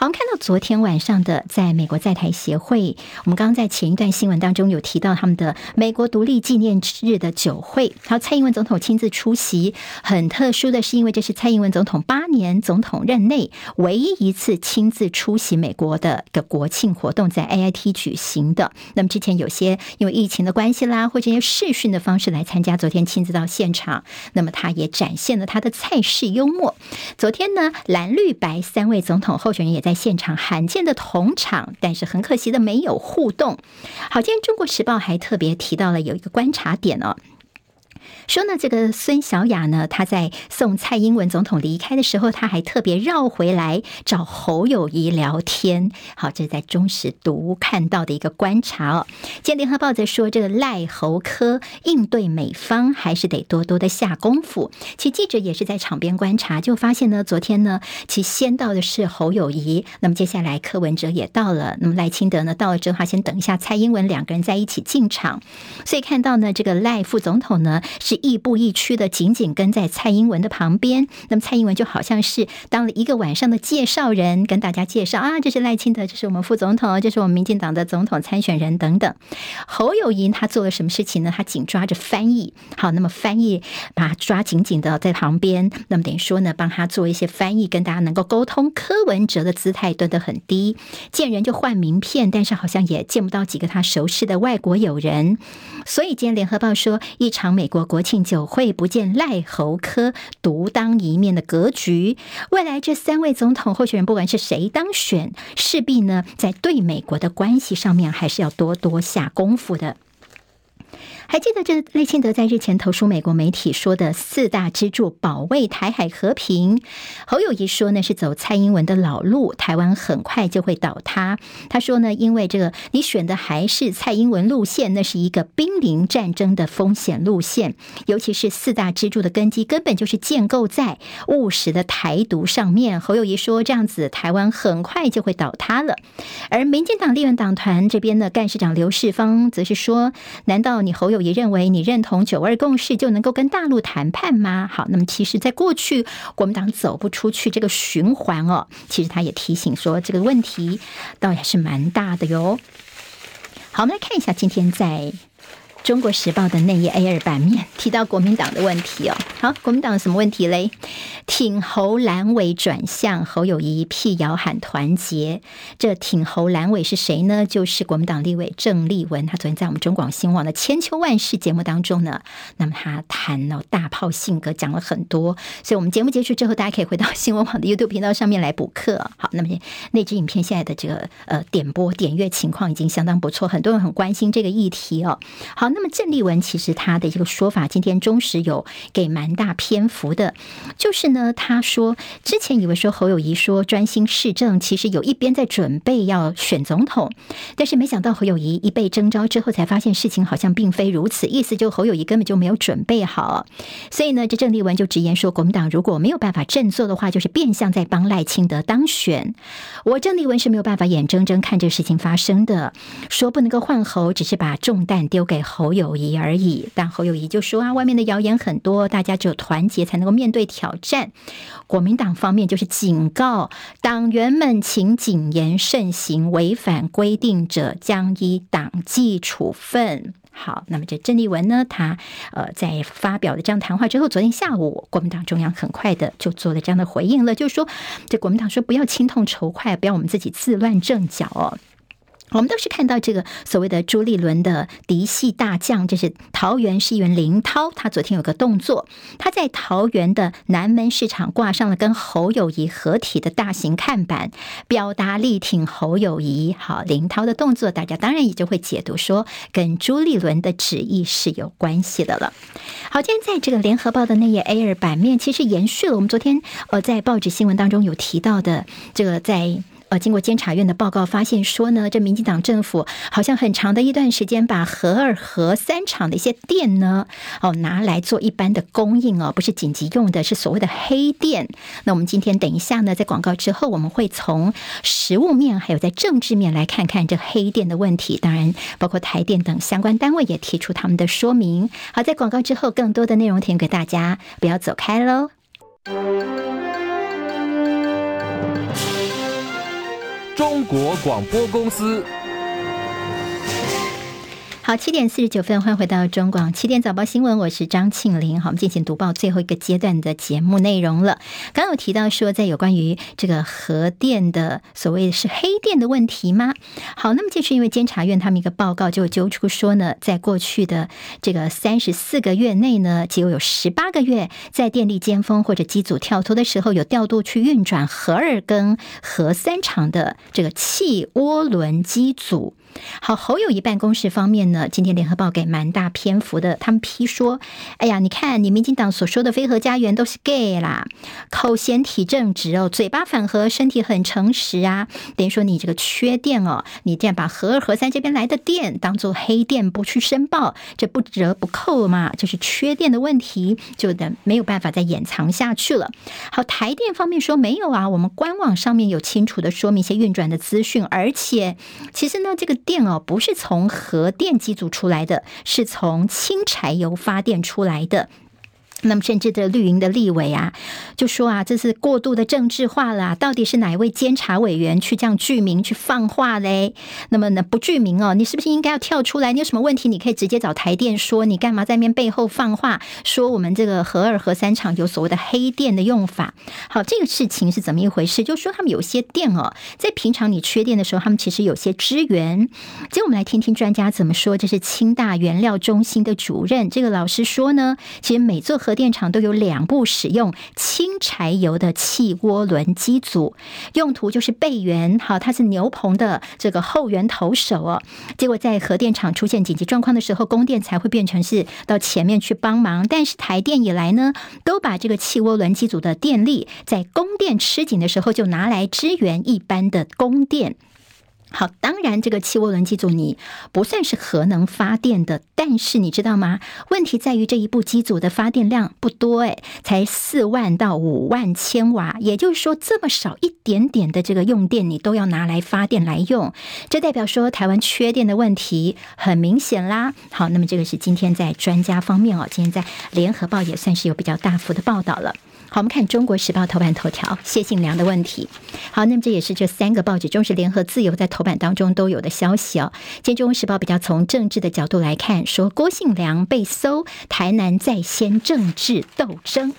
好，我们看到昨天晚上的在美国在台协会，我们刚刚在前一段新闻当中有提到他们的美国独立纪念日的酒会，然后蔡英文总统亲自出席。很特殊的是，因为这是蔡英文总统八年总统任内唯一一次亲自出席美国的一个国庆活动，在 AIT 举行的。那么之前有些因为疫情的关系啦，或者用视讯的方式来参加，昨天亲自到现场，那么他也展现了他的蔡式幽默。昨天呢，蓝绿白三位总统候选人也在。现场罕见的同场，但是很可惜的没有互动。好，今天《中国时报》还特别提到了有一个观察点哦。说呢，这个孙小雅呢，她在送蔡英文总统离开的时候，她还特别绕回来找侯友宜聊天。好，这是在中时读看到的一个观察哦。今天联合报在说，这个赖侯科应对美方还是得多多的下功夫。其实记者也是在场边观察，就发现呢，昨天呢，其先到的是侯友宜，那么接下来柯文哲也到了，那么赖清德呢到了之后，他先等一下蔡英文两个人在一起进场，所以看到呢，这个赖副总统呢是亦步亦趋的，紧紧跟在蔡英文的旁边。那么蔡英文就好像是当了一个晚上的介绍人，跟大家介绍啊，这是赖清德，这是我们副总统，这是我们民进党的总统参选人等等。侯友宜他做了什么事情呢？他紧抓着翻译，好，那么翻译把他抓紧紧的在旁边，那么等于说呢，帮他做一些翻译，跟大家能够沟通。柯文哲的姿态蹲得很低，见人就换名片，但是好像也见不到几个他熟识的外国友人。所以今天联合报说，一场美国国庆酒会不见赖侯科独当一面的格局。未来这三位总统候选人，不管是谁当选，势必呢在对美国的关系上面，还是要多多下功夫的。还记得这赖清德在日前投书美国媒体说的四大支柱保卫台海和平，侯友谊说呢是走蔡英文的老路，台湾很快就会倒塌。他说呢，因为这个你选的还是蔡英文路线，那是一个濒临战争的风险路线，尤其是四大支柱的根基根本就是建构在务实的台独上面。侯友谊说这样子台湾很快就会倒塌了。而民进党立院党团这边的干事长刘世芳则是说，难道你侯友也认为你认同九二共识就能够跟大陆谈判吗？好，那么其实，在过去国民党走不出去这个循环哦，其实他也提醒说，这个问题倒也是蛮大的哟。好，我们来看一下今天在。中国时报的内页 A 二版面提到国民党的问题哦，好，国民党有什么问题嘞？挺侯蓝委转向侯友谊辟谣喊团结，这挺侯蓝委是谁呢？就是国民党立委郑丽文，他昨天在我们中广新闻网的千秋万世节目当中呢，那么他谈了大炮性格，讲了很多，所以我们节目结束之后，大家可以回到新闻网的 YouTube 频道上面来补课。好，那么那支影片现在的这个呃点播点阅情况已经相当不错，很多人很关心这个议题哦。好。那么郑丽文其实他的一个说法，今天中时有给蛮大篇幅的，就是呢，他说之前以为说侯友谊说专心市政，其实有一边在准备要选总统，但是没想到侯友谊一被征召之后，才发现事情好像并非如此，意思就侯友谊根本就没有准备好，所以呢，这郑丽文就直言说，国民党如果没有办法振作的话，就是变相在帮赖清德当选。我郑丽文是没有办法眼睁睁看这个事情发生的，说不能够换侯，只是把重担丢给侯。侯友谊而已，但侯友谊就说啊，外面的谣言很多，大家只有团结才能够面对挑战。国民党方面就是警告党员们，请谨言慎行，违反规定者将依党纪处分。好，那么这郑丽文呢，他呃在发表了这样谈话之后，昨天下午国民党中央很快的就做了这样的回应了，就是说这国民党说不要亲痛仇快，不要我们自己自乱阵脚哦。我们都是看到这个所谓的朱立伦的嫡系大将，就是桃园市议员林涛，他昨天有个动作，他在桃园的南门市场挂上了跟侯友谊合体的大型看板，表达力挺侯友谊。好，林涛的动作，大家当然也就会解读说，跟朱立伦的旨意是有关系的了。好，今天在这个联合报的那页 A 二版面，其实延续了我们昨天呃在报纸新闻当中有提到的这个在。呃，经过监察院的报告发现说呢，这民进党政府好像很长的一段时间把核二、核三厂的一些电呢，哦拿来做一般的供应哦，不是紧急用的，是所谓的黑电。那我们今天等一下呢，在广告之后，我们会从实物面还有在政治面来看看这黑电的问题。当然，包括台电等相关单位也提出他们的说明。好，在广告之后，更多的内容提供给大家，不要走开喽。中国广播公司。好，七点四十九分，欢迎回到中广七点早报新闻，我是张庆玲。好，我们进行读报最后一个阶段的节目内容了。刚刚有提到说，在有关于这个核电的所谓是黑电的问题吗？好，那么就是因为监察院他们一个报告就揪出说呢，在过去的这个三十四个月内呢，就有有十八个月在电力尖峰或者机组跳脱的时候，有调度去运转核二跟核三厂的这个气涡轮机组。好，侯友谊办公室方面呢，今天联合报给蛮大篇幅的，他们批说，哎呀，你看你民进党所说的非核家园都是 gay 啦，口嫌体正直哦，嘴巴反核，身体很诚实啊，等于说你这个缺电哦，你这样把核二核三这边来的电当做黑电不去申报，这不折不扣嘛，就是缺电的问题，就等没有办法再掩藏下去了。好，台电方面说没有啊，我们官网上面有清楚的说明一些运转的资讯，而且其实呢，这个电哦不是从核电机组出来的，是从轻柴油发电出来的。那么，甚至的绿营的立委啊，就说啊，这是过度的政治化了。到底是哪一位监察委员去这样具名去放话嘞？那么呢，不具名哦，你是不是应该要跳出来？你有什么问题，你可以直接找台电说。你干嘛在面背后放话，说我们这个核二核三厂有所谓的黑电的用法？好，这个事情是怎么一回事？就说他们有些电哦，在平常你缺电的时候，他们其实有些支援。今天我们来听听专家怎么说。这是清大原料中心的主任这个老师说呢，其实每座核核电厂都有两部使用轻柴油的汽涡轮机组，用途就是备援。好，它是牛棚的这个后援投手哦。结果在核电厂出现紧急状况的时候，供电才会变成是到前面去帮忙。但是台电以来呢，都把这个汽涡轮机组的电力在供电吃紧的时候，就拿来支援一般的供电。好，当然这个气涡轮机组你不算是核能发电的，但是你知道吗？问题在于这一部机组的发电量不多，诶，才四万到五万千瓦，也就是说这么少一点点的这个用电，你都要拿来发电来用，这代表说台湾缺电的问题很明显啦。好，那么这个是今天在专家方面哦，今天在联合报也算是有比较大幅的报道了。好，我们看《中国时报》头版头条，谢信良的问题。好，那么这也是这三个报纸，中时、联合、自由在头版当中都有的消息哦。今天《中国时报》比较从政治的角度来看，说郭信良被搜，台南在先政治斗争。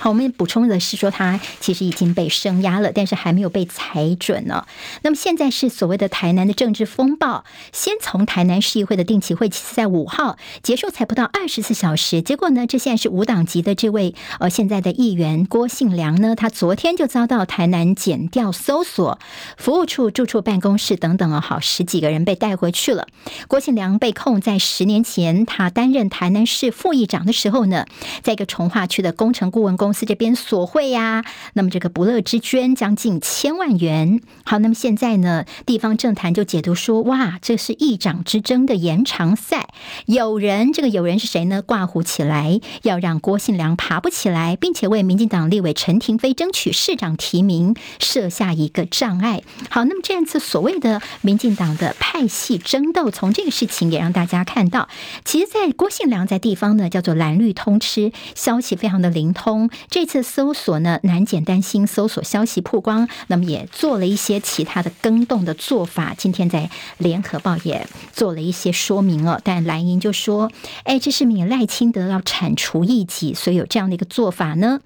好，我们补充的是说，他其实已经被声压了，但是还没有被裁准呢。那么现在是所谓的台南的政治风暴，先从台南市议会的定期会，其实在五号结束，才不到二十四小时。结果呢，这现在是无党籍的这位呃现在的议员郭信良呢，他昨天就遭到台南检调搜索，服务处、住处办公室等等啊，好十几个人被带回去了。郭信良被控在十年前他担任台南市副议长的时候呢，在一个重化区的工程顾问公。公司这边索贿呀，那么这个不乐之捐将近千万元。好，那么现在呢，地方政坛就解读说，哇，这是议长之争的延长赛。有人，这个有人是谁呢？挂虎起来，要让郭信良爬不起来，并且为民进党立委陈亭妃争取市长提名设下一个障碍。好，那么这样子所谓的民进党的派系争斗，从这个事情也让大家看到，其实，在郭信良在地方呢，叫做蓝绿通吃，消息非常的灵通。这次搜索呢，南检担心搜索消息曝光，那么也做了一些其他的更动的做法。今天在联合报也做了一些说明哦，但蓝营就说：“哎，这是米赖清德要铲除异己，所以有这样的一个做法呢。”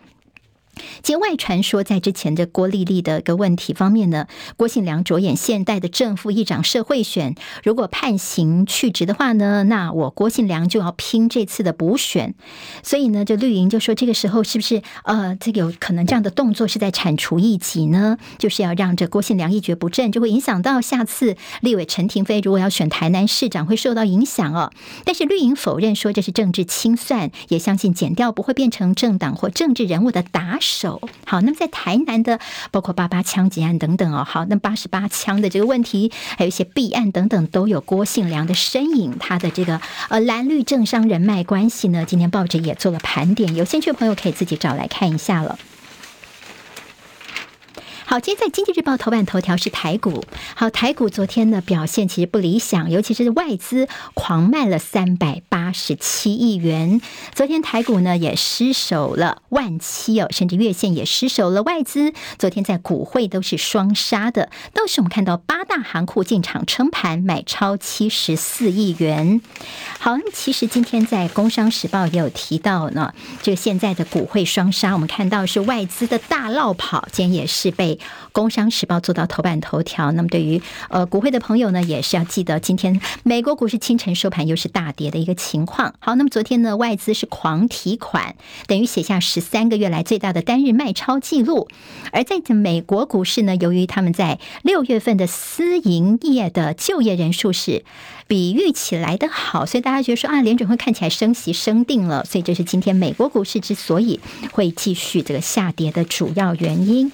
节外传说，在之前的郭丽丽的一个问题方面呢，郭信良着眼现代的正副议长社会选，如果判刑去职的话呢，那我郭信良就要拼这次的补选。所以呢，就绿营就说，这个时候是不是呃，这有可能这样的动作是在铲除异己呢？就是要让这郭信良一蹶不振，就会影响到下次立委陈亭妃如果要选台南市长会受到影响哦。但是绿营否认说这是政治清算，也相信减掉不会变成政党或政治人物的打手好，那么在台南的包括八八枪击案等等哦，好，那八十八枪的这个问题，还有一些弊案等等，都有郭信良的身影。他的这个呃蓝绿政商人脉关系呢，今天报纸也做了盘点，有兴趣的朋友可以自己找来看一下了。好，今天在《经济日报》头版头条是台股。好，台股昨天的表现其实不理想，尤其是外资狂卖了三百八十七亿元。昨天台股呢也失守了万七哦，甚至月线也失守了。外资昨天在股汇都是双杀的。倒是我们看到八大行库进场撑盘，买超七十四亿元。好，那其实今天在《工商时报》也有提到呢，这个现在的股汇双杀，我们看到是外资的大落跑，今天也是被。工商时报做到头版头条。那么对于呃股会的朋友呢，也是要记得，今天美国股市清晨收盘又是大跌的一个情况。好，那么昨天呢，外资是狂提款，等于写下十三个月来最大的单日卖超记录。而在美国股市呢，由于他们在六月份的私营业的就业人数是比预期来的好，所以大家觉得说啊，联准会看起来升息升定了，所以这是今天美国股市之所以会继续这个下跌的主要原因。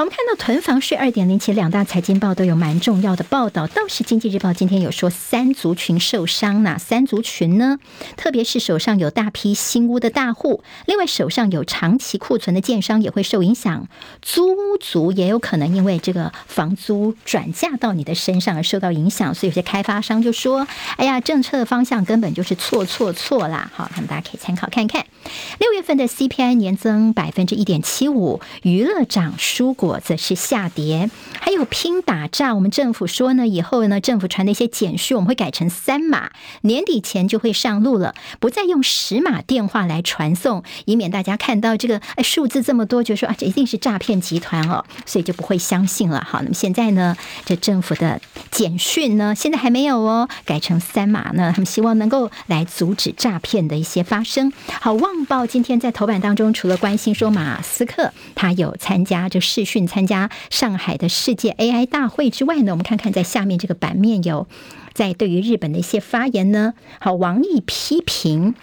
我们看到囤房税二点零，其实两大财经报都有蛮重要的报道。倒是经济日报今天有说三族群受伤，哪三族群呢？特别是手上有大批新屋的大户，另外手上有长期库存的建商也会受影响。租屋族也有可能因为这个房租转嫁到你的身上而受到影响，所以有些开发商就说：“哎呀，政策的方向根本就是错错错啦！”好，那么大家可以参考看看。六月份的 CPI 年增百分之一点七五，娱乐涨书。果则是下跌，还有拼打诈。我们政府说呢，以后呢，政府传的一些简讯，我们会改成三码，年底前就会上路了，不再用十码电话来传送，以免大家看到这个哎数字这么多，就说啊，这一定是诈骗集团哦，所以就不会相信了。好，那么现在呢，这政府的简讯呢，现在还没有哦，改成三码呢，他们希望能够来阻止诈骗的一些发生。好，《旺报》今天在头版当中，除了关心说马斯克他有参加这视讯参加上海的世界 AI 大会之外呢，我们看看在下面这个版面有在对于日本的一些发言呢。好，王毅批评。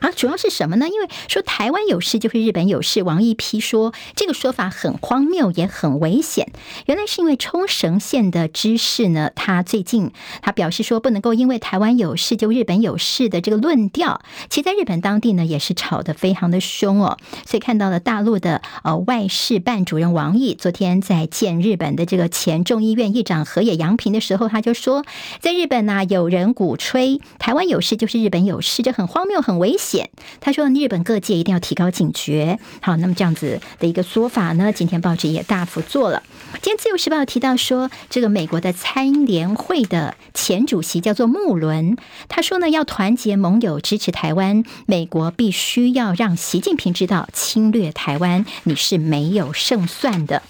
啊，主要是什么呢？因为说台湾有事就是日本有事，王毅批说这个说法很荒谬，也很危险。原来是因为冲绳县的知事呢，他最近他表示说不能够因为台湾有事就日本有事的这个论调，其实在日本当地呢也是吵得非常的凶哦。所以看到了大陆的呃外事办主任王毅昨天在见日本的这个前众议院议长河野洋平的时候，他就说在日本呢、有人鼓吹台湾有事就是日本有事，这很荒谬，很危险。他说：“日本各界一定要提高警觉。”好，那么这样子的一个说法呢，今天报纸也大幅做了。今天自由时报提到说，这个美国的参联会的前主席叫做穆伦，他说呢，要团结盟友支持台湾，美国必须要让习近平知道，侵略台湾你是没有胜算的。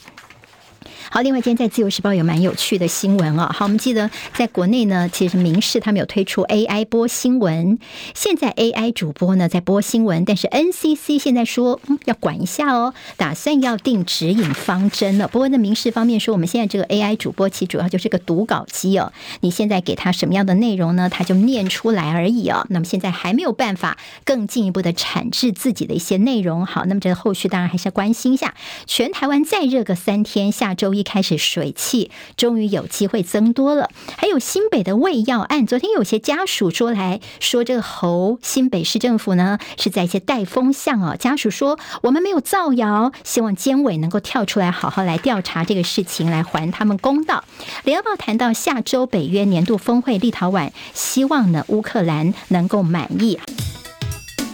好，另外今天在《自由时报》有蛮有趣的新闻哦。好，我们记得在国内呢，其实民视他们有推出 AI 播新闻。现在 AI 主播呢在播新闻，但是 NCC 现在说，嗯，要管一下哦，打算要定指引方针了。不过在民视方面说，我们现在这个 AI 主播其实主要就是个读稿机哦。你现在给他什么样的内容呢？他就念出来而已哦。那么现在还没有办法更进一步的产制自己的一些内容。好，那么这后续当然还是要关心一下。全台湾再热个三天，下周一。一开始水汽终于有机会增多了，还有新北的胃药案，昨天有些家属说来说这个侯新北市政府呢是在一些带风向哦，家属说我们没有造谣，希望监委能够跳出来好好来调查这个事情，来还他们公道。联合报谈到下周北约年度峰会立陶宛，希望呢乌克兰能够满意。